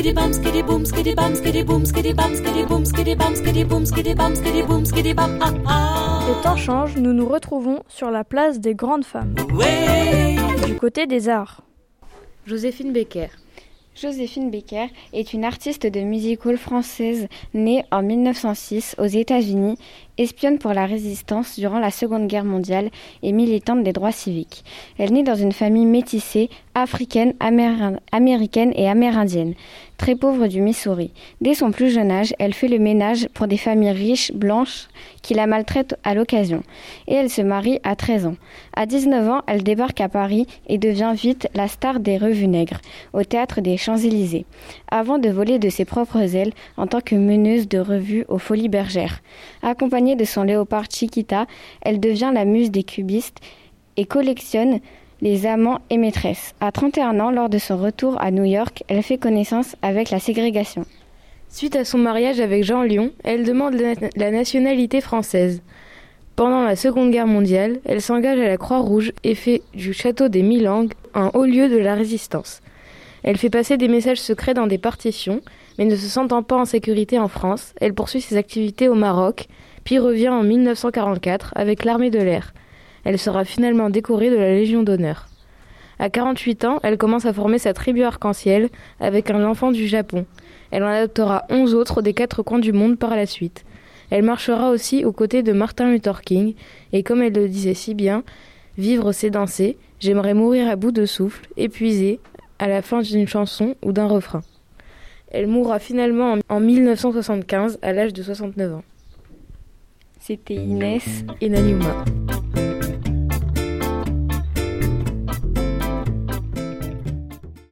skitty bum boom boom boom boom boom ah ah Le temps change, nous nous retrouvons sur la place des grandes femmes, du côté des arts. Joséphine Becker. Joséphine Becker est une artiste de music hall française née en 1906 aux États-Unis, espionne pour la résistance durant la Seconde Guerre mondiale et militante des droits civiques. Elle naît dans une famille métissée, africaine, améri- américaine et amérindienne, très pauvre du Missouri. Dès son plus jeune âge, elle fait le ménage pour des familles riches, blanches, qui la maltraitent à l'occasion. Et elle se marie à 13 ans. À 19 ans, elle débarque à Paris et devient vite la star des revues nègres, au théâtre des Champs-Élysées, avant de voler de ses propres ailes en tant que meneuse de revue aux Folies Bergères. Accompagnée de son léopard Chiquita, elle devient la muse des cubistes et collectionne les amants et maîtresses. À 31 ans, lors de son retour à New York, elle fait connaissance avec la ségrégation. Suite à son mariage avec Jean Lyon, elle demande la, nationalité française. Pendant la Seconde Guerre mondiale, elle s'engage à la Croix-Rouge et fait du château des Milangues un haut lieu de la résistance. Elle fait passer des messages secrets dans des partitions, mais ne se sentant pas en sécurité en France, elle poursuit ses activités au Maroc, puis revient en 1944 avec l'armée de l'air. Elle sera finalement décorée de la Légion d'honneur. À 48 ans, elle commence à former sa tribu arc-en-ciel avec un enfant du Japon. Elle en adoptera 11 autres des quatre coins du monde par la suite. Elle marchera aussi aux côtés de Martin Luther King, et comme elle le disait si bien, vivre c'est danser, j'aimerais mourir à bout de souffle, épuisée, à la fin d'une chanson ou d'un refrain. Elle mourra finalement en- en 1975 à l'âge de 69 ans. C'était Inès Et Nanuma.